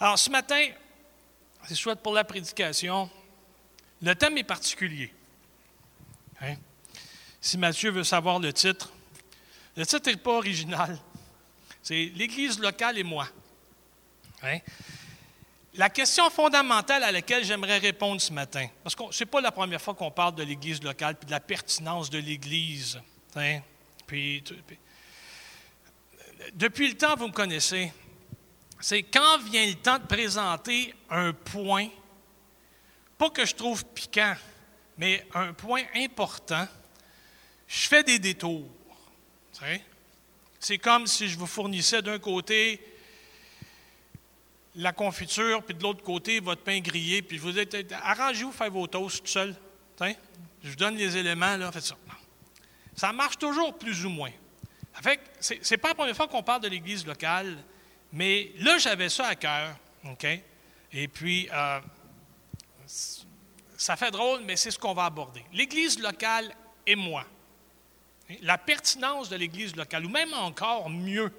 Alors, ce matin, c'est chouette pour la prédication. Le thème est particulier. Hein? Si Mathieu veut savoir le titre, le titre n'est pas original. C'est l'Église locale et moi. Hein? La question fondamentale à laquelle j'aimerais répondre ce matin, parce que ce n'est pas la première fois qu'on parle de l'Église locale et de la pertinence de l'Église. Hein? Puis, depuis le temps, vous me connaissez, c'est quand vient le temps de présenter un point, pas que je trouve piquant, mais un point important, je fais des détours. C'est comme si je vous fournissais d'un côté la confiture, puis de l'autre côté, votre pain grillé, puis vous dites, arrangez-vous, faites vos toasts tout seul. Je vous donne les éléments, là, faites ça. Ça marche toujours plus ou moins. Ce n'est pas la première fois qu'on parle de l'Église locale, mais là, j'avais ça à cœur. OK? Et puis, euh, ça fait drôle, mais c'est ce qu'on va aborder. L'Église locale et moi. La pertinence de l'Église locale, ou même encore mieux,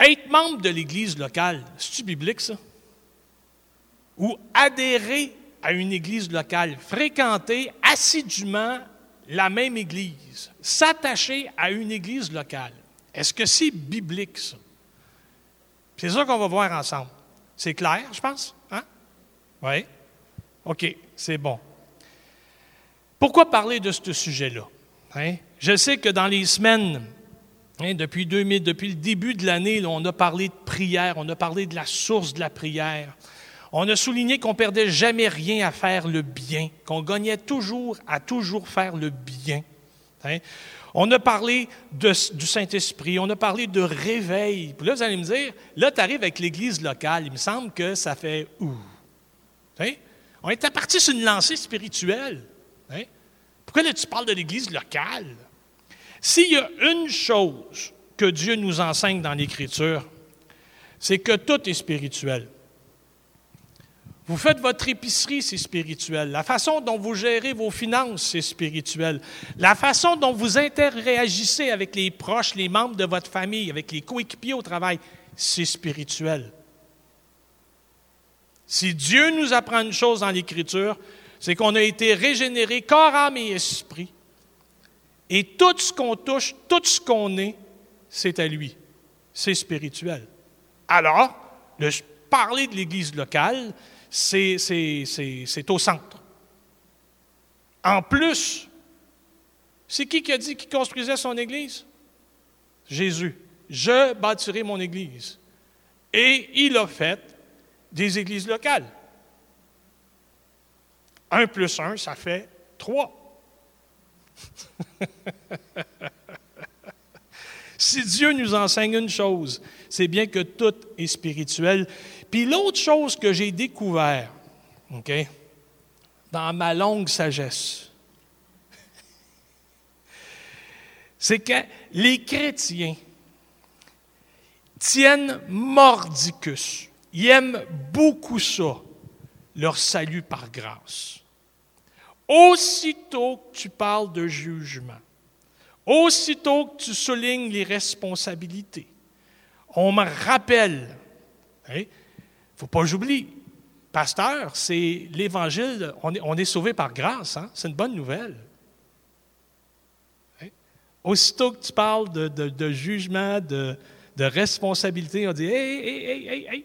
être membre de l'Église locale, c'est-tu biblique ça? Ou adhérer à une Église locale, fréquenter assidûment la même Église, s'attacher à une Église locale. Est-ce que c'est biblique ça? C'est ça qu'on va voir ensemble. C'est clair, je pense? Hein? Oui? OK, c'est bon. Pourquoi parler de ce sujet-là? Hein? Je sais que dans les semaines, hein, depuis, 2000, depuis le début de l'année, on a parlé de prière, on a parlé de la source de la prière. On a souligné qu'on perdait jamais rien à faire le bien, qu'on gagnait toujours à toujours faire le bien. Hein? On a parlé du Saint-Esprit, on a parlé de réveil. Puis là, vous allez me dire, là, tu arrives avec l'Église locale, il me semble que ça fait ouh. On était parti sur une lancée spirituelle. Pourquoi là, tu parles de l'Église locale? S'il y a une chose que Dieu nous enseigne dans l'Écriture, c'est que tout est spirituel. Vous faites votre épicerie, c'est spirituel. La façon dont vous gérez vos finances, c'est spirituel. La façon dont vous interréagissez avec les proches, les membres de votre famille, avec les coéquipiers au travail, c'est spirituel. Si Dieu nous apprend une chose dans l'Écriture, c'est qu'on a été régénéré corps, âme et esprit. Et tout ce qu'on touche, tout ce qu'on est, c'est à lui. C'est spirituel. Alors, le parler de l'Église locale, c'est au centre. En plus, c'est qui qui a dit qu'il construisait son Église? Jésus. Je bâtirai mon Église. Et il a fait des églises locales. Un plus un, ça fait trois. si Dieu nous enseigne une chose, c'est bien que tout est spirituel puis l'autre chose que j'ai découvert, OK, dans ma longue sagesse, c'est que les chrétiens tiennent mordicus. Ils aiment beaucoup ça, leur salut par grâce. Aussitôt que tu parles de jugement, aussitôt que tu soulignes les responsabilités, on me rappelle, hein, faut pas que j'oublie. Pasteur, c'est l'Évangile, on est, on est, sauvé par grâce, hein? c'est une bonne nouvelle. Hein? Aussitôt que tu parles de, jugement, de, responsabilité, on dit Hey, hey, hey, hey, hey,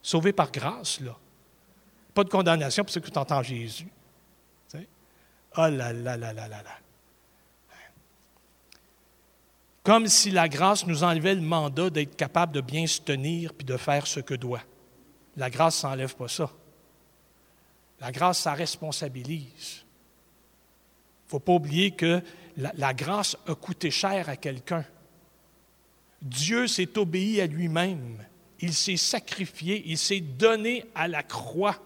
sauvé par grâce, là. Pas de condamnation pour ceux qui entendent Jésus. Oh là là là là là là. Comme si la grâce nous enlevait le mandat d'être capable de bien se tenir puis de faire ce que doit. La grâce s'enlève pas ça. La grâce, ça responsabilise. Il ne faut pas oublier que la, la, grâce a coûté cher à quelqu'un. Dieu s'est obéi à lui-même. Il s'est sacrifié, il s'est donné à la croix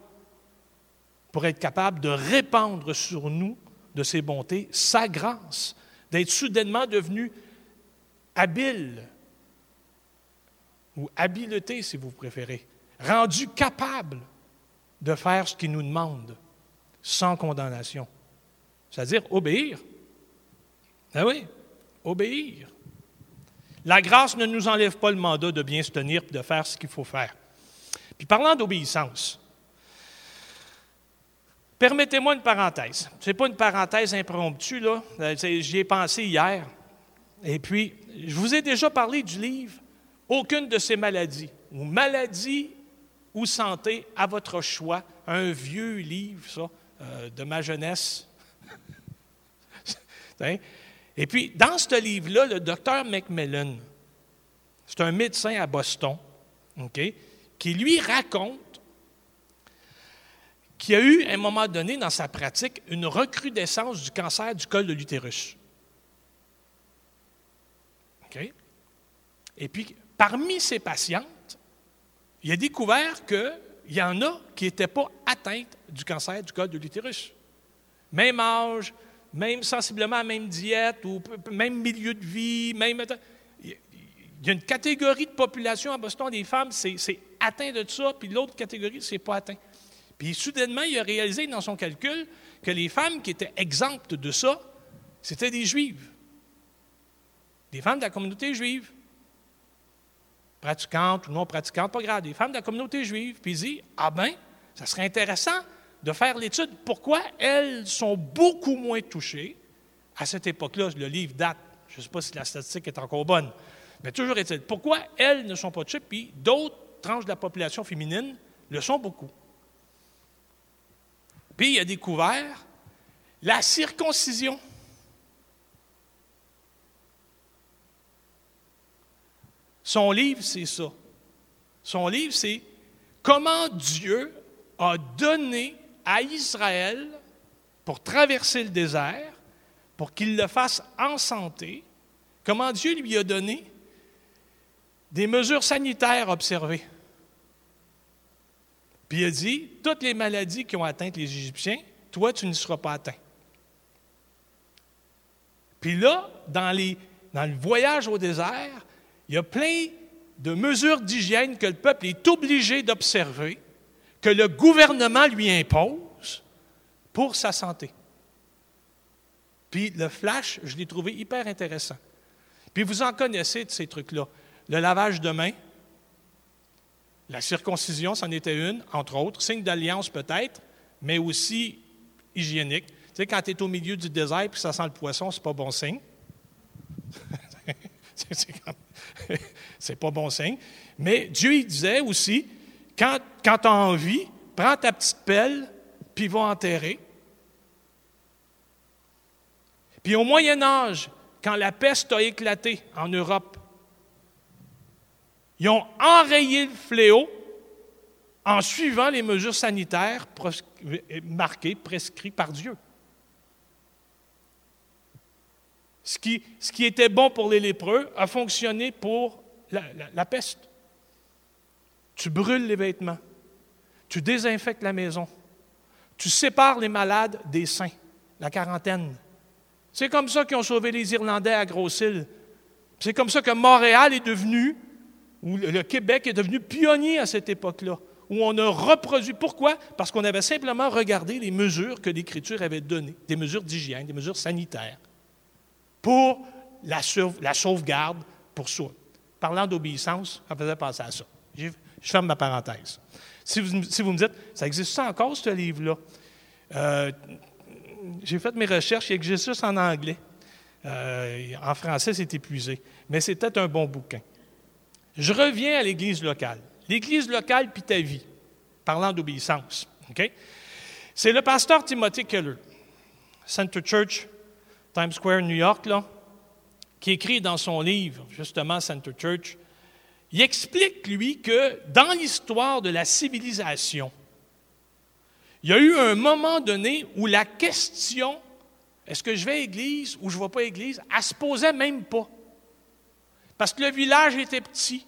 pour être capable de répandre sur nous de ses bontés sa grâce, d'être soudainement devenu habile ou habileté si vous préférez, rendu capable de faire ce qu'il nous demande sans condamnation. C'est-à-dire obéir. Ah oui, obéir. La grâce ne nous enlève pas le mandat de bien se tenir et de faire ce qu'il faut faire. Puis parlant d'obéissance, permettez-moi une parenthèse. Ce n'est pas une parenthèse impromptue, là. Euh, j'y ai pensé hier. Et puis, je vous ai déjà parlé du livre Aucune de ces maladies, ou Maladie ou santé à votre choix, un vieux livre, euh, de ma jeunesse. Hein? Et puis, dans ce livre-là, le docteur Macmillan, c'est un médecin à Boston, qui lui raconte qu'il y a eu, à un moment donné, dans sa pratique, une recrudescence du cancer du col de l'utérus. Et puis, parmi ces patientes, il a découvert qu'il y en a qui n'étaient pas atteintes du cancer du col de l'utérus. Même âge, même sensiblement même diète, ou même milieu de vie, même. Il y a une catégorie de population à Boston, des femmes, c'est atteint de ça, puis l'autre catégorie, c'est pas atteint. Puis soudainement, il a réalisé dans son calcul que les femmes qui étaient exemptes de ça, c'était des juives. Des femmes de la communauté juive. Pratiquantes ou non pratiquantes, pas grave. Des femmes de la communauté juive. Puis il dit Ah ben, ça serait intéressant de faire l'étude pourquoi elles sont beaucoup moins touchées. À cette époque-là, le livre date, je ne sais pas si la statistique est encore bonne, mais toujours est-il, pourquoi elles ne sont pas touchées, puis d'autres tranches de la population féminine le sont beaucoup. Puis il a découvert la circoncision. Son livre, c'est ça. Son livre, c'est comment Dieu a donné à Israël pour traverser le désert, pour qu'il le fasse en santé, comment Dieu lui a donné des mesures sanitaires observées. Puis il a dit, toutes les maladies qui ont atteint les Égyptiens, toi, tu n'y seras pas atteint. Puis là, dans, dans le voyage au désert, il y a plein de mesures d'hygiène que le peuple est obligé d'observer que le gouvernement lui impose pour sa santé. Puis le flash, je l'ai trouvé hyper intéressant. Puis vous en connaissez de ces trucs-là. Le lavage de mains, la circoncision, c'en était une, entre autres, signe d'alliance peut-être, mais aussi hygiénique. Tu sais, quand tu es au milieu du désert et que ça sent le poisson, c'est pas bon signe. c'est pas bon signe. Mais Dieu, il disait aussi, quand, quand tu as envie, prends ta petite pelle, puis va enterrer. Puis au Moyen Âge, quand la peste a éclaté en Europe, ils ont enrayé le fléau en suivant les mesures sanitaires marquées, prescrites par Dieu. Ce qui, était bon pour les lépreux a fonctionné pour la peste. Tu brûles les vêtements. Tu désinfectes la maison. Tu sépares les malades des saints, la quarantaine. C'est comme ça qu'ils ont sauvé les Irlandais à Grosse-Île. C'est comme ça que Montréal est devenu, ou le Québec est devenu pionnier à cette époque-là, où on a reproduit. Pourquoi? Parce qu'on avait simplement regardé les mesures que l'Écriture avait données, des mesures d'hygiène, des mesures sanitaires, pour la, sauvegarde pour soi. Parlant d'obéissance, ça faisait penser à ça. Je ferme ma parenthèse. Si vous, me dites, ça existe encore, ce livre-là? Euh, j'ai fait mes recherches, il existe juste en anglais. Euh, en français, c'est épuisé. Mais c'était un bon bouquin. Je reviens à l'Église locale. L'Église locale puis ta vie, parlant d'obéissance. C'est le pasteur Timothy Keller, Center Church, Times Square, New York, là, qui écrit dans son livre, justement, Center Church, il explique, lui, que dans l'histoire de la civilisation, il y a eu un moment donné où la question est-ce que je vais à l'église ou je ne vais pas à l'église, elle ne se posait même pas. Parce que le village était petit.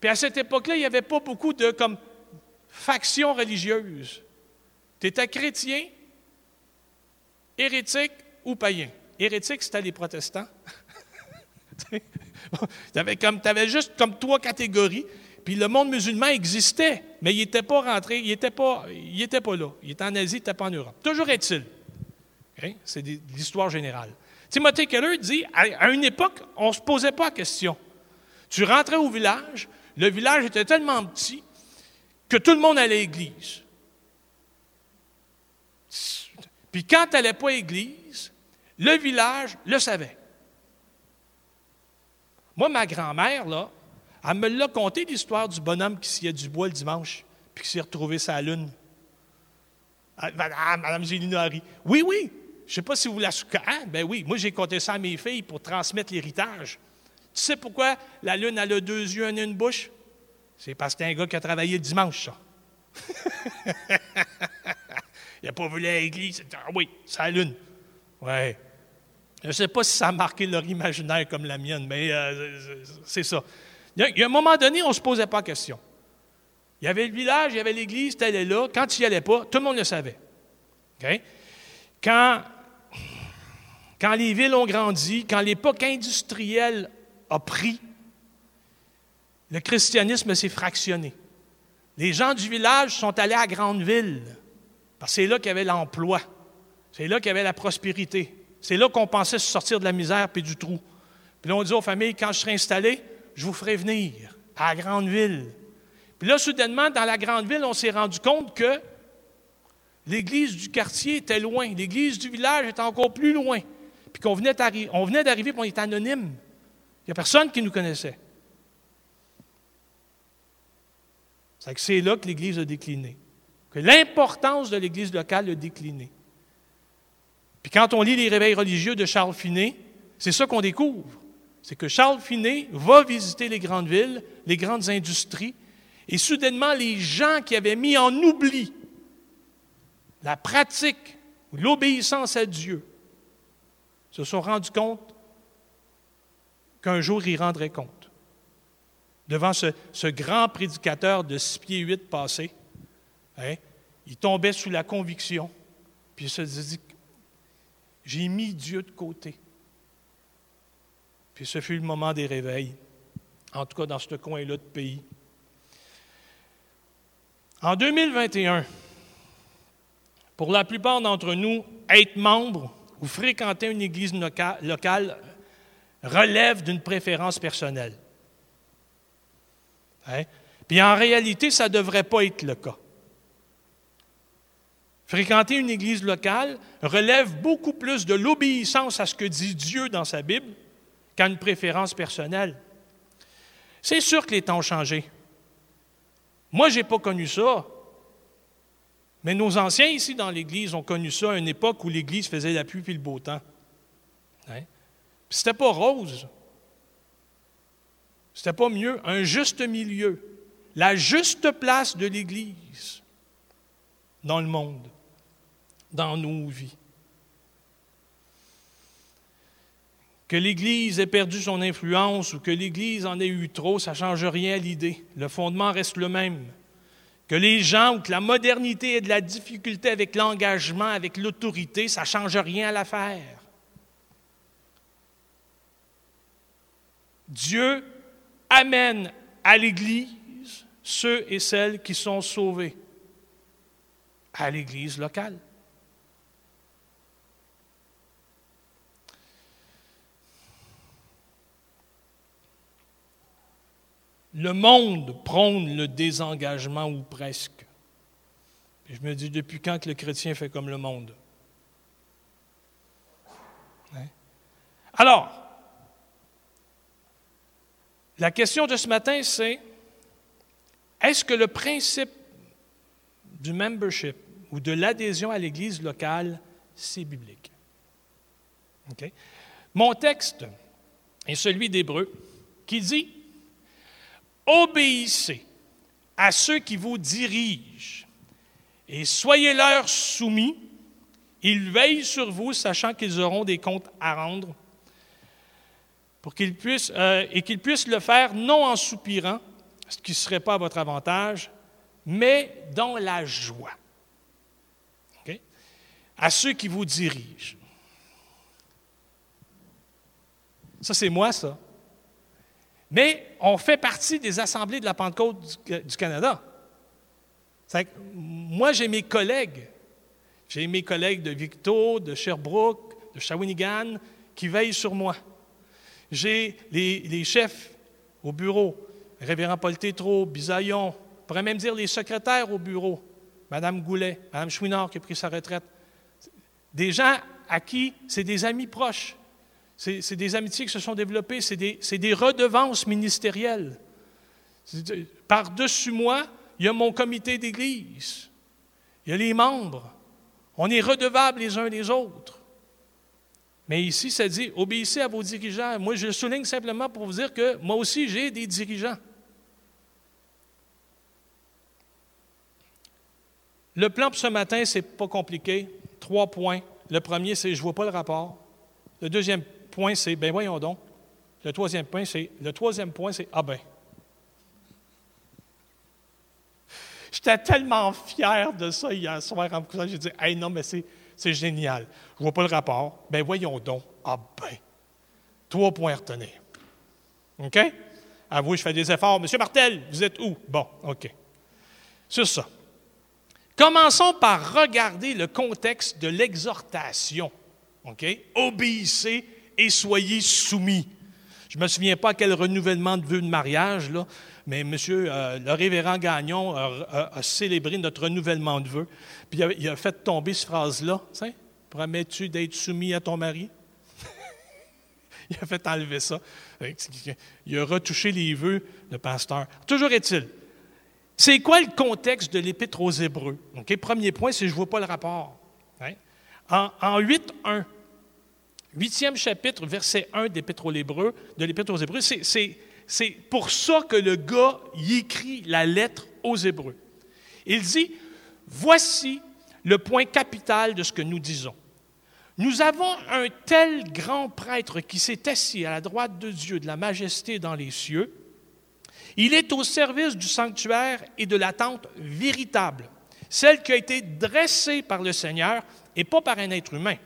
Puis à cette époque-là, il n'y avait pas beaucoup de comme, factions religieuses. Tu étais chrétien, hérétique ou païen? Hérétique, c'était les protestants. tu avais, juste comme trois catégories. Puis le monde musulman existait, mais il n'était pas rentré, il n'était pas, pas là. Il était en Asie, il n'était pas en Europe. Toujours est-il. C'est l'histoire générale. Timothée Keller dit à une époque, on ne se posait pas la question. Tu rentrais au village, le village était tellement petit que tout le monde allait à l'église. Puis quand elle n'allait pas à l'église, le village le savait. Moi, ma grand-mère, là, elle me l'a conté l'histoire du bonhomme qui sciait du bois le dimanche, puis qui s'est retrouvé sa lune. Ah, Madame, Gélinari. Oui, oui. Je ne sais pas si vous la Ah, ben oui, moi j'ai compté ça à mes filles pour transmettre l'héritage. Tu sais pourquoi la lune a deux yeux et une bouche? C'est parce que c'est un gars qui a travaillé le dimanche, ça. Il n'a pas voulu à l'église. Ah oui, c'est la lune. Ouais. Je ne sais pas si ça a marqué leur imaginaire comme la mienne, mais euh, c'est ça. Il y a un moment donné, on ne se posait pas question. Il y avait le village, il y avait l'église, tel est là. Quand il n'y allait pas, tout le monde le savait. Quand, quand les villes ont grandi, quand l'époque industrielle a pris, le christianisme s'est fractionné. Les gens du village sont allés à grande ville, c'est là qu'il y avait l'emploi, c'est là qu'il y avait la prospérité, c'est là qu'on pensait se sortir de la misère et du trou. Puis là, on dit aux familles, quand je serai installé, je vous ferai venir à la grande ville. Puis là, soudainement, dans la grande ville, on s'est rendu compte que l'église du quartier était loin, l'église du village était encore plus loin. Puis qu'on venait, on venait d'arriver, puis on était anonyme. Il n'y a personne qui nous connaissait. C'est là que l'Église a décliné, l'importance de l'Église locale a décliné. Puis quand on lit les réveils religieux de Charles Finet, c'est ça qu'on découvre. C'est que Charles Finet va visiter les grandes villes, les grandes industries, et soudainement, les gens qui avaient mis en oubli la pratique, l'obéissance à Dieu, se sont rendus compte qu'un jour ils rendraient compte. Devant ce, grand prédicateur de six pieds huit passés, hein, il tombait sous la conviction, puis il se disait J'ai mis Dieu de côté. Puis ce fut le moment des réveils, en tout cas dans ce coin-là de pays. En 2021, pour la plupart d'entre nous, être membre ou fréquenter une église locale relève d'une préférence personnelle. Hein? Puis en réalité, ça ne devrait pas être le cas. Fréquenter une église locale relève beaucoup plus de l'obéissance à ce que dit Dieu dans sa Bible qu'à une préférence personnelle. C'est sûr que les temps ont changé. Moi, je n'ai pas connu ça. Mais nos anciens ici dans l'Église ont connu ça à une époque où l'Église faisait la pluie et le beau temps. Hein? C'était pas rose. C'était pas mieux. Un juste milieu. La juste place de l'Église dans le monde, dans nos vies. Que l'Église ait perdu son influence ou que l'Église en ait eu trop, ça ne change rien à l'idée. Le fondement reste le même. Que les gens ou que la modernité ait de la difficulté avec l'engagement, avec l'autorité, ça ne change rien à l'affaire. Dieu amène à l'Église ceux et celles qui sont sauvés, à l'Église locale. Le monde prône le désengagement ou presque. je me dis, depuis quand que le chrétien fait comme le monde? Hein? Alors, la question de ce matin, c'est est-ce que le principe du membership ou de l'adhésion à l'Église locale, c'est biblique? Mon texte est celui d'Hébreu qui dit Obéissez à ceux qui vous dirigent et soyez-leur soumis. Ils veillent sur vous, sachant qu'ils auront des comptes à rendre, euh, et qu'ils puissent le faire non en soupirant, ce qui ne serait pas à votre avantage, mais dans la joie. À ceux qui vous dirigent. Ça, c'est moi, ça. Mais on fait partie des assemblées de la Pentecôte du, Canada. moi, j'ai mes collègues. J'ai mes collègues de Victo, de Sherbrooke, de Shawinigan qui veillent sur moi. J'ai les, chefs au bureau, révérend Paul Tétrault, Bisaillon, on pourrait même dire les secrétaires au bureau, Mme Goulet, Mme Chouinard qui a pris sa retraite. Des gens à qui c'est des amis proches. C'est des amitiés qui se sont développées, c'est des, des, redevances ministérielles. Par-dessus moi, il y a mon comité d'église. Il y a les membres. On est redevables les uns les autres. Mais ici, ça dit, obéissez à vos dirigeants. Moi, je souligne simplement pour vous dire que moi aussi, j'ai des dirigeants. Le plan pour ce matin, ce n'est pas compliqué. Trois points. Le premier, c'est je ne vois pas le rapport. Le deuxième point, c'est ben voyons donc. Le troisième point, c'est le troisième point, c'est ah ben. J'étais tellement fier de ça hier soir en me J'ai dit, hey, non, mais c'est, génial. Je vois pas le rapport. Ben voyons donc. Ah ben. Trois points à retenir. OK? À vous, je fais des efforts. Monsieur Martel, vous êtes où? Bon, OK. C'est ça. Commençons par regarder le contexte de l'exhortation. OK? Obéissez et soyez soumis. Je ne me souviens pas quel renouvellement de vœux de mariage, là, mais monsieur, euh, le révérend Gagnon a, célébré notre renouvellement de vœux. Puis il a, fait tomber cette phrase-là. Promets-tu d'être soumis à ton mari? il a fait enlever ça. Il a retouché les vœux, le pasteur. Toujours est-il, c'est quoi le contexte de l'Épître aux Hébreux? Premier point, c'est je ne vois pas le rapport. Hein? En, en 8.1, huitième chapitre, verset 1 d'Épître aux Hébreux, de l'Épître aux Hébreux, c'est pour ça que le gars y écrit la lettre aux Hébreux. Il dit, voici le point capital de ce que nous disons. Nous avons un tel grand prêtre qui s'est assis à la droite de Dieu, de la majesté dans les cieux, il est au service du sanctuaire et de la tente véritable, celle qui a été dressée par le Seigneur et pas par un être humain.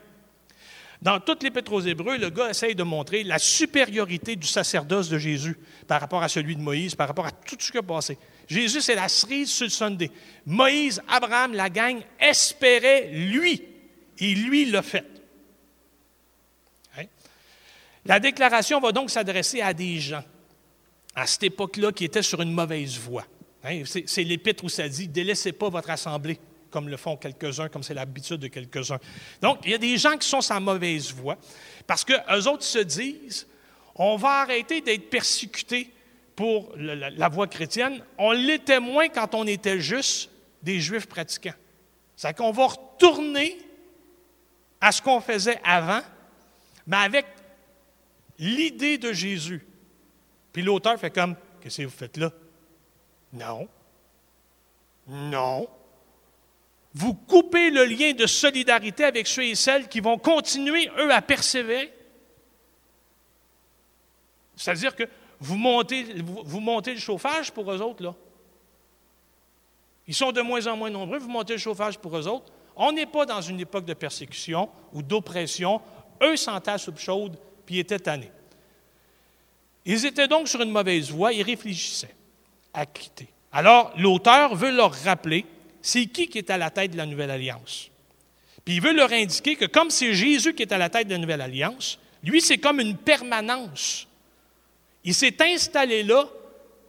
Dans toutes les aux Hébreux, le gars essaye de montrer la supériorité du sacerdoce de Jésus par rapport à celui de Moïse, par rapport à tout ce qui a passé. Jésus, c'est la cerise sur le Sunday. Moïse, Abraham, la gang espéraient lui, et lui l'a fait. Hein? La déclaration va donc s'adresser à des gens à cette époque-là qui était sur une mauvaise voie. Hein, c'est l'épître où ça dit Délaissez pas votre assemblée, comme le font quelques-uns, comme c'est l'habitude de quelques-uns. Donc, il y a des gens qui sont sur la mauvaise voie parce qu'eux autres se disent On va arrêter d'être persécutés pour la, voie chrétienne. On l'était moins quand on était juste des juifs pratiquants. C'est qu'on va retourner à ce qu'on faisait avant, mais avec l'idée de Jésus. Puis l'auteur fait comme Qu'est-ce que vous faites là? Non. Non. Vous coupez le lien de solidarité avec ceux et celles qui vont continuer, eux, à persévérer. C'est-à-dire que vous montez, le chauffage pour eux autres, là. Ils sont de moins en moins nombreux, vous montez le chauffage pour eux autres. On n'est pas dans une époque de persécution ou d'oppression. Eux sentaient soupe chaude, puis étaient tannés. Ils étaient donc sur une mauvaise voie, ils réfléchissaient à quitter. Alors, l'auteur veut leur rappeler c'est qui qui est à la tête de la nouvelle alliance? Puis il veut leur indiquer que comme c'est Jésus qui est à la tête de la nouvelle alliance, lui, c'est comme une permanence. Il s'est installé là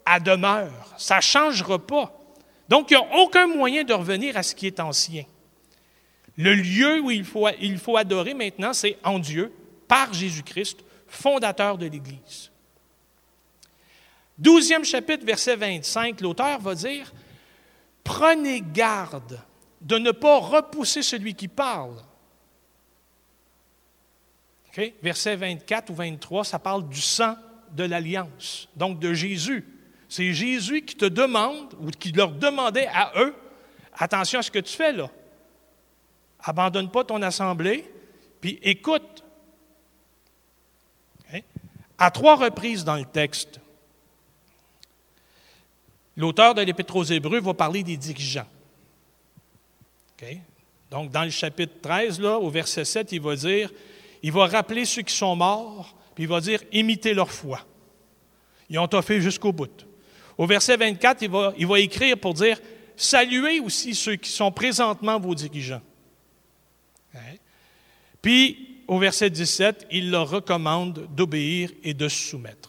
à demeure. Ça ne changera pas. Donc, il n'y a aucun moyen de revenir à ce qui est ancien. Le lieu où il faut, il faut adorer maintenant, c'est en Dieu, par Jésus-Christ, fondateur de l'Église. Douzième chapitre, verset 25, l'auteur va dire, Prenez garde de ne pas repousser celui qui parle. Verset 24 ou 23, ça parle du sang de l'alliance, donc de Jésus. C'est Jésus qui te demande, ou qui leur demandait à eux, attention à ce que tu fais là. Abandonne pas ton assemblée, puis écoute. À trois reprises dans le texte, L'auteur de l'Épître aux Hébreux va parler des dirigeants. Donc, dans le chapitre 13, là, au verset 7, il va dire, il va rappeler ceux qui sont morts, puis il va dire, imitez leur foi. Ils ont fait jusqu'au bout. Au verset 24, il va, il va écrire pour dire, saluez aussi ceux qui sont présentement vos dirigeants. Puis, au verset 17, il leur recommande d'obéir et de se soumettre.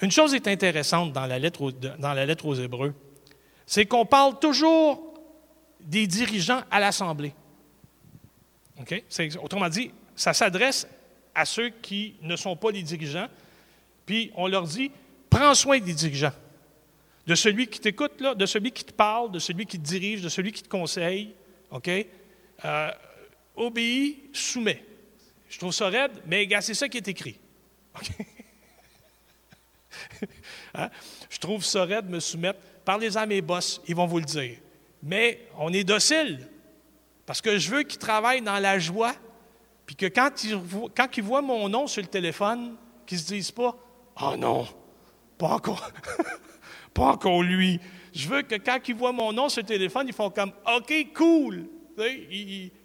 Une chose est intéressante dans la lettre aux, Hébreux, c'est qu'on parle toujours des dirigeants à l'Assemblée. OK? Autrement dit, ça s'adresse à ceux qui ne sont pas les dirigeants, puis on leur dit prends soin des dirigeants, de celui qui t'écoute, de celui qui te parle, de celui qui te dirige, de celui qui te conseille. OK? Euh, obéis, soumets. Je trouve ça raide, mais c'est ça qui est écrit. Hein? Je trouve ça raide, me soumettre. Parlez-en à mes boss, ils vont vous le dire. Mais on est docile, parce que je veux qu'ils travaillent dans la joie, puis que quand ils, quand ils voient mon nom sur le téléphone, qu'ils ne se disent pas Oh non, pas encore, pas encore lui. Je veux que quand ils voient mon nom sur le téléphone, ils font comme OK, cool.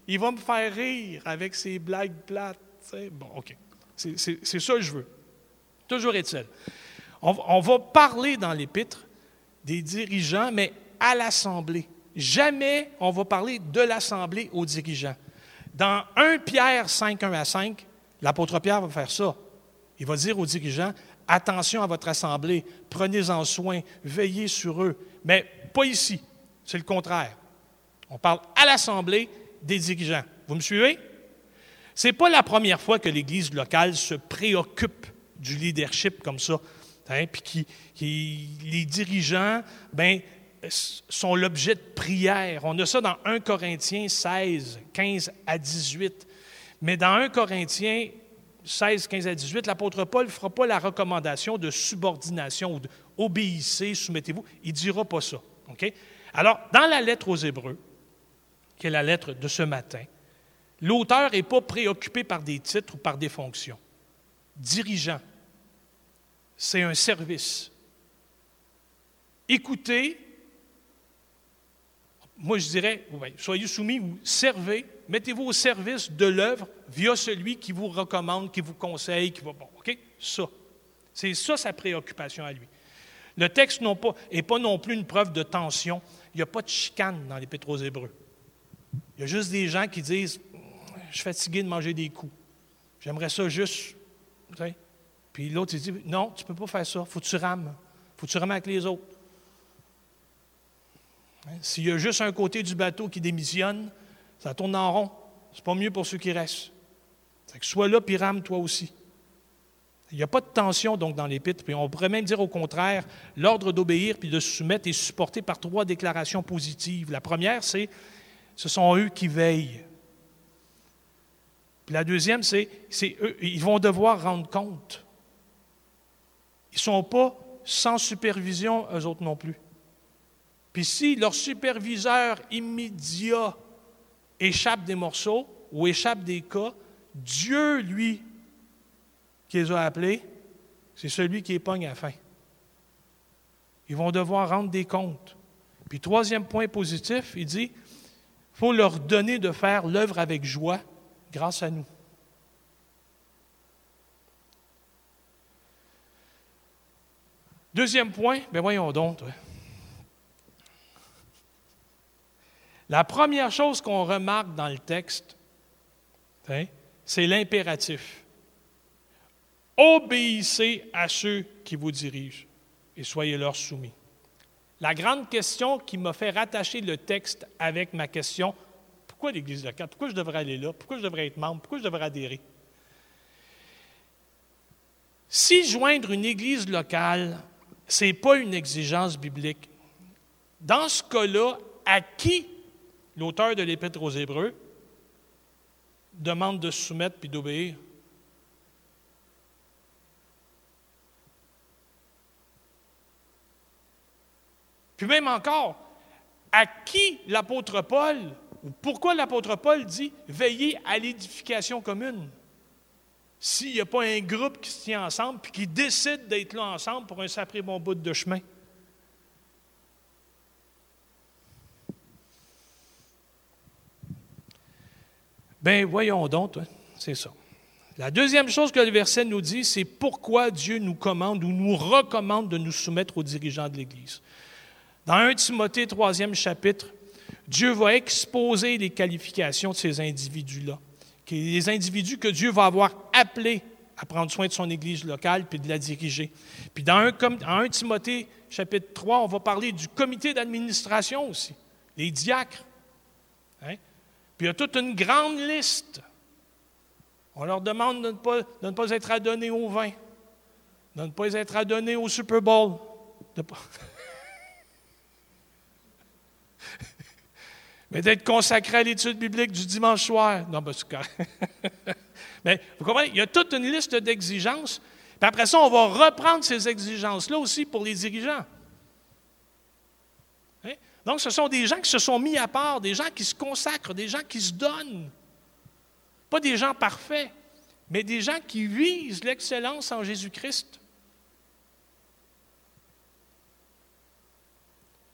Il, va me faire rire avec ses blagues plates. Bon, OK. C'est ça que je veux. Toujours est-il. On, va parler dans l'épître des dirigeants, mais à l'Assemblée. Jamais on va parler de l'Assemblée aux dirigeants. Dans 1 Pierre 5, 1 à 5, l'apôtre Pierre va faire ça. Il va dire aux dirigeants, attention à votre assemblée, prenez-en soin, veillez sur eux. Mais pas ici, c'est le contraire. On parle à l'assemblée des dirigeants. Vous me suivez? Ce n'est pas la première fois que l'Église locale se préoccupe du leadership comme ça. Hein, puis qui, les dirigeants ben, sont l'objet de prière. On a ça dans 1 Corinthiens 16, 15 à 18. Mais dans 1 Corinthiens 16, 15 à 18, l'apôtre Paul ne fera pas la recommandation de subordination ou d'obéissez, soumettez-vous. Il ne dira pas ça. Alors, dans la lettre aux Hébreux, qui est la lettre de ce matin, l'auteur n'est pas préoccupé par des titres ou par des fonctions. Dirigeant, c'est un service. Écoutez, moi je dirais, soyez soumis ou servez, mettez-vous au service de l'œuvre via celui qui vous recommande, qui vous conseille, qui va. Bon, OK? Ça. C'est ça sa préoccupation à lui. Le texte n'est pas, non plus une preuve de tension. Il n'y a pas de chicane dans les aux Hébreux. Il y a juste des gens qui disent Je suis fatigué de manger des coups. J'aimerais ça juste. Puis l'autre, il dit Non, tu ne peux pas faire ça. faut que tu rames. faut que tu rames avec les autres. Hein? S'il y a juste un côté du bateau qui démissionne, ça tourne en rond. C'est pas mieux pour ceux qui restent. que sois là puis rame toi aussi. Il n'y a pas de tension donc dans l'épître, puis on pourrait même dire au contraire, l'ordre d'obéir puis de se soumettre est supporté par trois déclarations positives. La première, c'est ce sont eux qui veillent. Puis la deuxième, c'est eux, ils vont devoir rendre compte. Ils ne sont pas sans supervision, eux autres non plus. Puis si leur superviseur immédiat échappe des morceaux ou échappe des cas, Dieu, lui, qui les a appelés, c'est celui qui épogne à la fin. Ils vont devoir rendre des comptes. Puis troisième point positif, il dit, il faut leur donner de faire l'œuvre avec joie grâce à nous. Deuxième point, bien voyons donc. La première chose qu'on remarque dans le texte, hein, c'est l'impératif. Obéissez à ceux qui vous dirigent et soyez leur soumis. La grande question qui m'a fait rattacher le texte avec ma question, pourquoi l'Église locale? Pourquoi je devrais aller là? Pourquoi je devrais être membre? Pourquoi je devrais adhérer? Si joindre une Église locale, ce n'est pas une exigence biblique, dans ce cas-là, à qui l'auteur de l'Épître aux Hébreux demande de se soumettre puis d'obéir? Puis même encore, à qui l'apôtre Paul, ou pourquoi l'apôtre Paul dit veillez à l'édification commune? S'il n'y a pas un groupe qui se tient ensemble puis qui décide d'être là ensemble pour un sacré bon bout de chemin. Ben voyons donc, c'est ça. La deuxième chose que le verset nous dit, c'est pourquoi Dieu nous commande ou nous recommande de nous soumettre aux dirigeants de l'Église. Dans 1 Timothée, troisième chapitre, Dieu va exposer les qualifications de ces individus-là. Les individus que Dieu va avoir appelés à prendre soin de son Église locale puis de la diriger. Puis dans 1, Timothée, chapitre 3, on va parler du comité d'administration aussi, les diacres. Hein? Puis il y a toute une grande liste. On leur demande de ne pas, être adonnés au vin, de ne pas être adonnés au Super Bowl. Mais d'être consacré à l'étude biblique du dimanche soir. Non, ben c'est Mais vous comprenez, il y a toute une liste d'exigences. Puis après ça, on va reprendre ces exigences-là aussi pour les dirigeants. Hein? Donc, ce sont des gens qui se sont mis à part, des gens qui se consacrent, des gens qui se donnent. Pas des gens parfaits, mais des gens qui visent l'excellence en Jésus-Christ.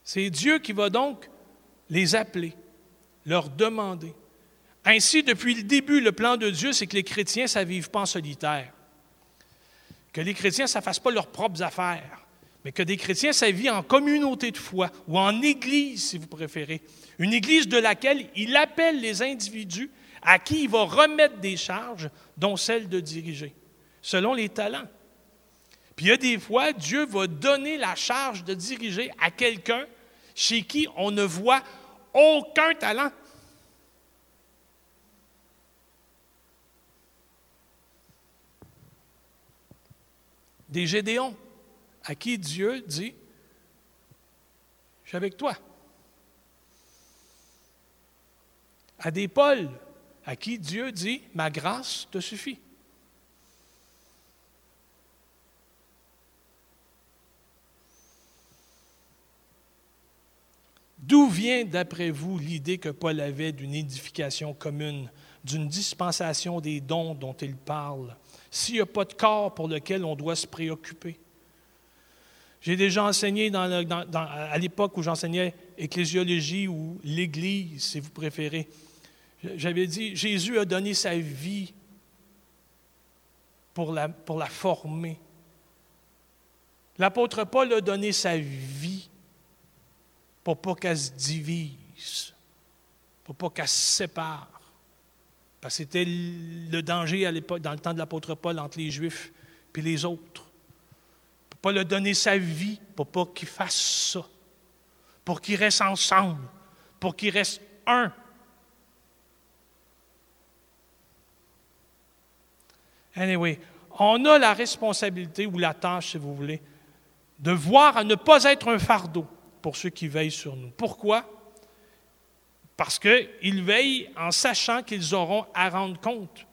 C'est Dieu qui va donc les appeler, leur demander. Ainsi, depuis le début, le plan de Dieu, c'est que les chrétiens, ça ne vive pas en solitaire. Que les chrétiens, ça ne fasse pas leurs propres affaires, mais que des chrétiens, ça vit en communauté de foi ou en église, si vous préférez. Une église de laquelle il appelle les individus à qui il va remettre des charges, dont celle de diriger, selon les talents. Puis il y a des fois, Dieu va donner la charge de diriger à quelqu'un chez qui on ne voit aucun talent. des Gédéons, à qui Dieu dit, je suis avec toi. À des Paul, à qui Dieu dit, ma grâce te suffit. D'où vient, d'après vous, l'idée que Paul avait d'une édification commune, d'une dispensation des dons dont il parle? s'il n'y a pas de corps pour lequel on doit se préoccuper. J'ai déjà enseigné à l'époque où j'enseignais ecclésiologie ou l'Église, si vous préférez. J'avais dit, Jésus a donné sa vie pour la, pour la former. L'apôtre Paul a donné sa vie pour pas qu'elle se divise, pour pas qu'elle se sépare. Parce que c'était le danger à l'époque, dans le temps de l'apôtre Paul, entre les Juifs et les autres. Paul a donné sa vie pour pas qu'ils fassent ça, pour qu'ils restent ensemble, pour qu'ils restent un. Anyway, on a la responsabilité ou la tâche, si vous voulez, de voir à ne pas être un fardeau pour ceux qui veillent sur nous. Pourquoi? Parce qu'ils veillent en sachant qu'ils auront à rendre compte.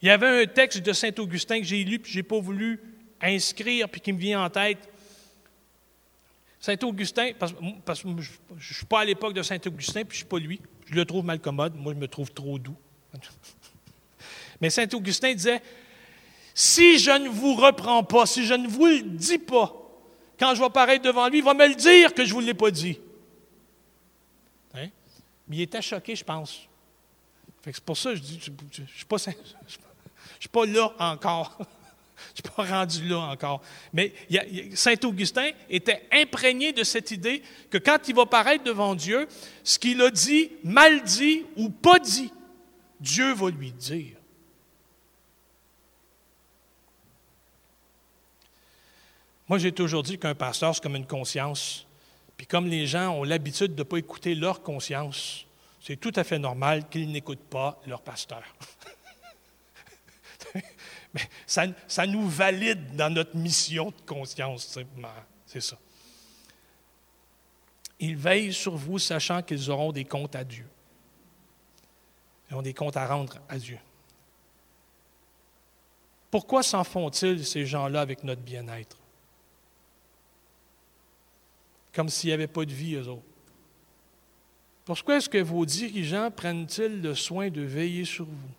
Il y avait un texte de Saint Augustin que j'ai lu, puis je n'ai pas voulu inscrire, puis qui me vient en tête. Saint Augustin, parce, que je ne suis pas à l'époque de Saint Augustin, puis je ne suis pas lui. Je le trouve mal commode, moi je me trouve trop doux. Mais Saint Augustin disait, si je ne vous reprends pas, si je ne vous le dis pas, quand je vais apparaître devant lui, il va me le dire que je ne vous l'ai pas dit. Mais il était choqué, je pense. C'est pour ça que je dis, je ne suis, pas, suis pas là encore. Je ne suis pas rendu là encore. Mais Saint-Augustin était imprégné de cette idée que quand il va paraître devant Dieu, ce qu'il a dit, mal dit ou pas dit, Dieu va lui dire. Moi, j'ai toujours dit qu'un pasteur, c'est comme une conscience. Puis comme les gens ont l'habitude de ne pas écouter leur conscience, c'est tout à fait normal qu'ils n'écoutent pas leur pasteur. Mais ça, ça, nous valide dans notre mission de conscience. C'est ça. Ils veillent sur vous, sachant qu'ils auront des comptes à Dieu. Ils ont des comptes à rendre à Dieu. Pourquoi s'en font-ils, ces gens-là, avec notre bien-être? Comme s'il n'y avait pas de vie, eux autres. Pourquoi est-ce que vos dirigeants prennent-ils le soin de veiller sur vous?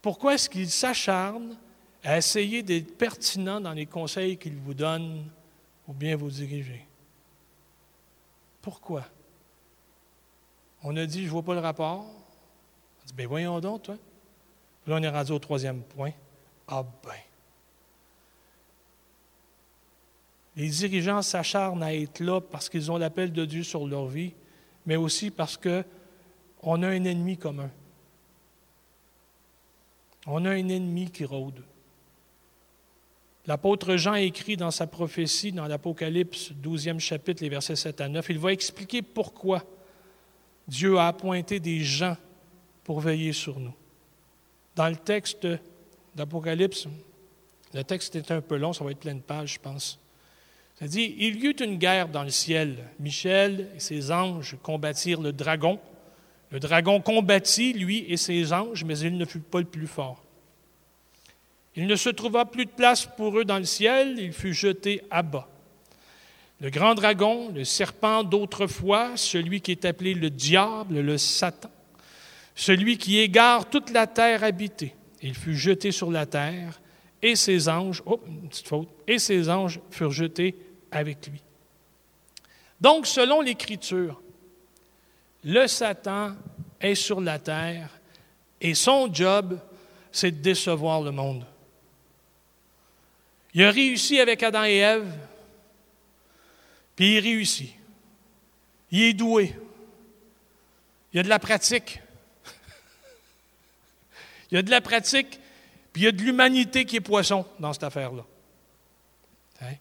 Pourquoi est-ce qu'ils s'acharnent à essayer d'être pertinents dans les conseils qu'ils vous donnent ou bien vous diriger? Pourquoi? On a dit, je ne vois pas le rapport. On dit, ben voyons donc, toi. Là, on est rendu au troisième point. Ah ben. Les dirigeants s'acharnent à être là parce qu'ils ont l'appel de Dieu sur leur vie, mais aussi parce qu'on a un ennemi commun. On a un ennemi qui rôde. L'apôtre Jean écrit dans sa prophétie, dans l'Apocalypse 12e chapitre, les versets 7 à 9, il va expliquer pourquoi Dieu a appointé des gens pour veiller sur nous. Dans le texte d'Apocalypse, le texte est un peu long, ça va être plein de pages, je pense. Dit Il y eut une guerre dans le ciel. Michel et ses anges combattirent le dragon. Le dragon combattit, lui et ses anges, mais il ne fut pas le plus fort. Il ne se trouva plus de place pour eux dans le ciel, il fut jeté à bas. Le grand dragon, le serpent d'autrefois, celui qui est appelé le diable, le Satan, celui qui égare toute la terre habitée, il fut jeté sur la terre, et ses anges, oh, une petite faute, et ses anges furent jetés avec lui. Donc, selon l'Écriture, le Satan est sur la terre et son job, c'est de décevoir le monde. Il a réussi avec Adam et Ève, puis il réussit. Il est doué. Il y a de la pratique. il y a de la pratique, puis il y a de l'humanité qui est poisson dans cette affaire-là. Hein?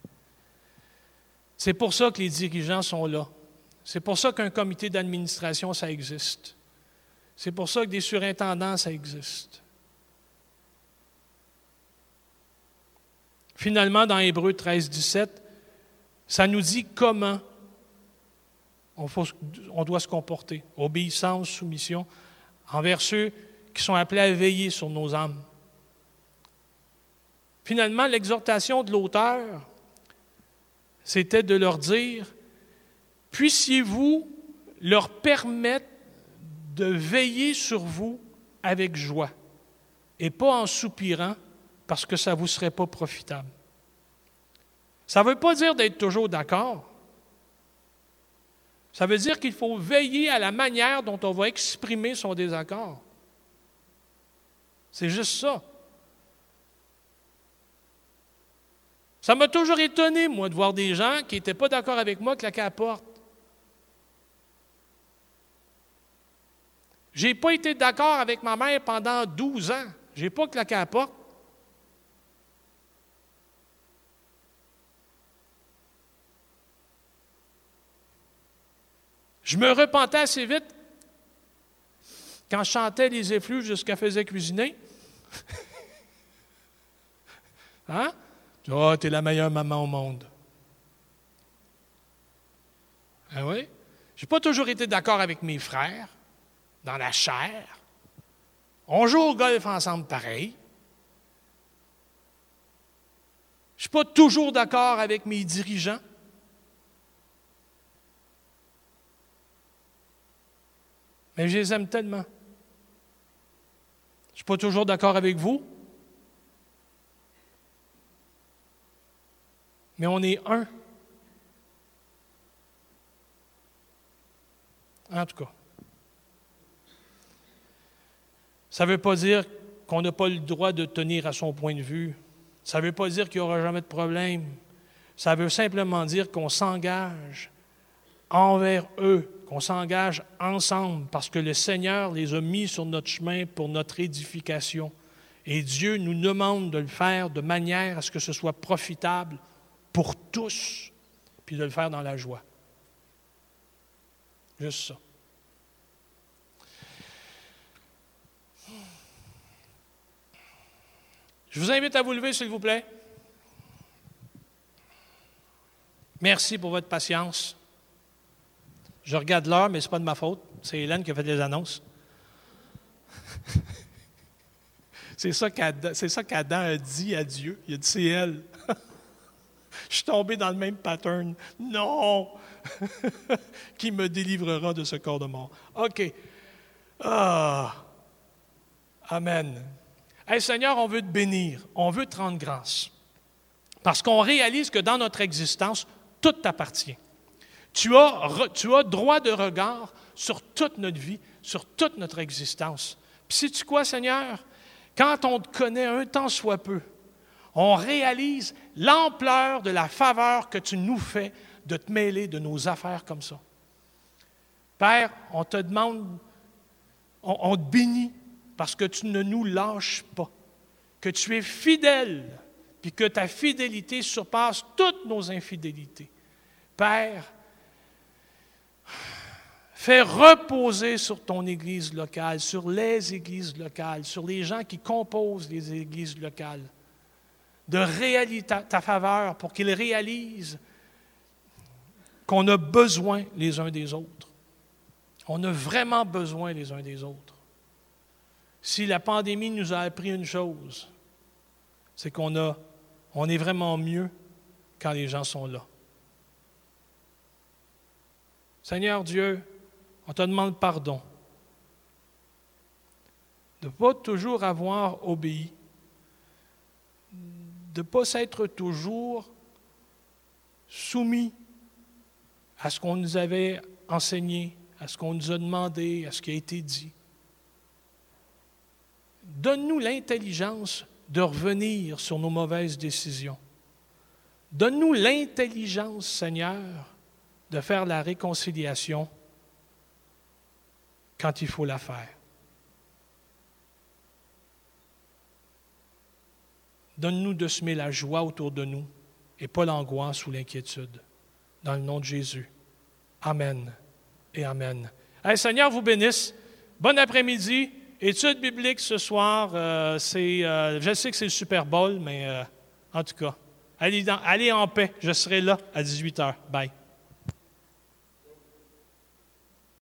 C'est pour ça que les dirigeants sont là. C'est pour ça qu'un comité d'administration, ça existe. C'est pour ça que des surintendants, ça existe. Finalement, dans Hébreu 13, 17, ça nous dit comment on, doit se comporter. Obéissance, soumission, envers ceux qui sont appelés à veiller sur nos âmes. Finalement, l'exhortation de l'auteur, c'était de leur dire, puissiez-vous leur permettre de veiller sur vous avec joie et pas en soupirant parce que ça ne vous serait pas profitable. Ça ne veut pas dire d'être toujours d'accord. Ça veut dire qu'il faut veiller à la manière dont on va exprimer son désaccord. C'est juste ça. Ça m'a toujours étonné, moi, de voir des gens qui n'étaient pas d'accord avec moi claquer à la porte. Je n'ai pas été d'accord avec ma mère pendant 12 ans. Je n'ai pas claqué à la porte. Je me repentais assez vite quand je chantais les effluves jusqu'à faisait cuisiner. hein? Oh, t'es la meilleure maman au monde. Ah oui? Je n'ai pas toujours été d'accord avec mes frères dans la chair. On joue au golf ensemble pareil. Je ne suis pas toujours d'accord avec mes dirigeants. Mais je les aime tellement. Je ne suis pas toujours d'accord avec vous. Mais on est un. En tout cas. Ça ne veut pas dire qu'on n'a pas le droit de tenir à son point de vue. Ça ne veut pas dire qu'il n'y aura jamais de problème. Ça veut simplement dire qu'on s'engage envers eux, qu'on s'engage ensemble parce que le Seigneur les a mis sur notre chemin pour notre édification. Et Dieu nous demande de le faire de manière à ce que ce soit profitable pour tous, puis de le faire dans la joie. Juste ça. Je vous invite à vous lever, s'il vous plaît. Merci pour votre patience. Je regarde l'heure, mais ce n'est pas de ma faute. C'est Hélène qui a fait les annonces. c'est ça qu'Adam a dit à Dieu. Il a dit c'est elle. Je suis tombé dans le même pattern. Non! qui me délivrera de ce corps de mort? OK. Ah! Amen. Hey Seigneur, on veut te bénir, on veut te rendre grâce. Parce qu'on réalise que dans notre existence, tout t'appartient. Tu as, tu as droit de regard sur toute notre vie, sur toute notre existence. Puis sais-tu quoi, Seigneur? Quand on te connaît un temps soit peu, on réalise l'ampleur de la faveur que tu nous fais de te mêler de nos affaires comme ça. Père, on te demande, on, te bénit parce que tu ne nous lâches pas, que tu es fidèle, puis que ta fidélité surpasse toutes nos infidélités. Père, fais reposer sur ton Église locale, sur les églises locales, sur les gens qui composent les églises locales, de réaliser ta, faveur pour qu'ils réalisent qu'on a besoin les uns des autres. On a vraiment besoin les uns des autres. Si la pandémie nous a appris une chose, c'est qu'on est vraiment mieux quand les gens sont là. Seigneur Dieu, on te demande pardon de ne pas toujours avoir obéi, de ne pas s'être toujours soumis à ce qu'on nous avait enseigné, à ce qu'on nous a demandé, à ce qui a été dit. Donne-nous l'intelligence de revenir sur nos mauvaises décisions. Donne-nous l'intelligence, Seigneur, de faire la réconciliation quand il faut la faire. Donne-nous de semer la joie autour de nous et pas l'angoisse ou l'inquiétude. Dans le nom de Jésus. Amen et Amen. Seigneur vous bénisse. Bon après-midi. Étude biblique ce soir. Euh, euh, je sais que c'est le Super Bowl, mais euh, en tout cas, allez, allez en paix. Je serai là à 18h. Bye.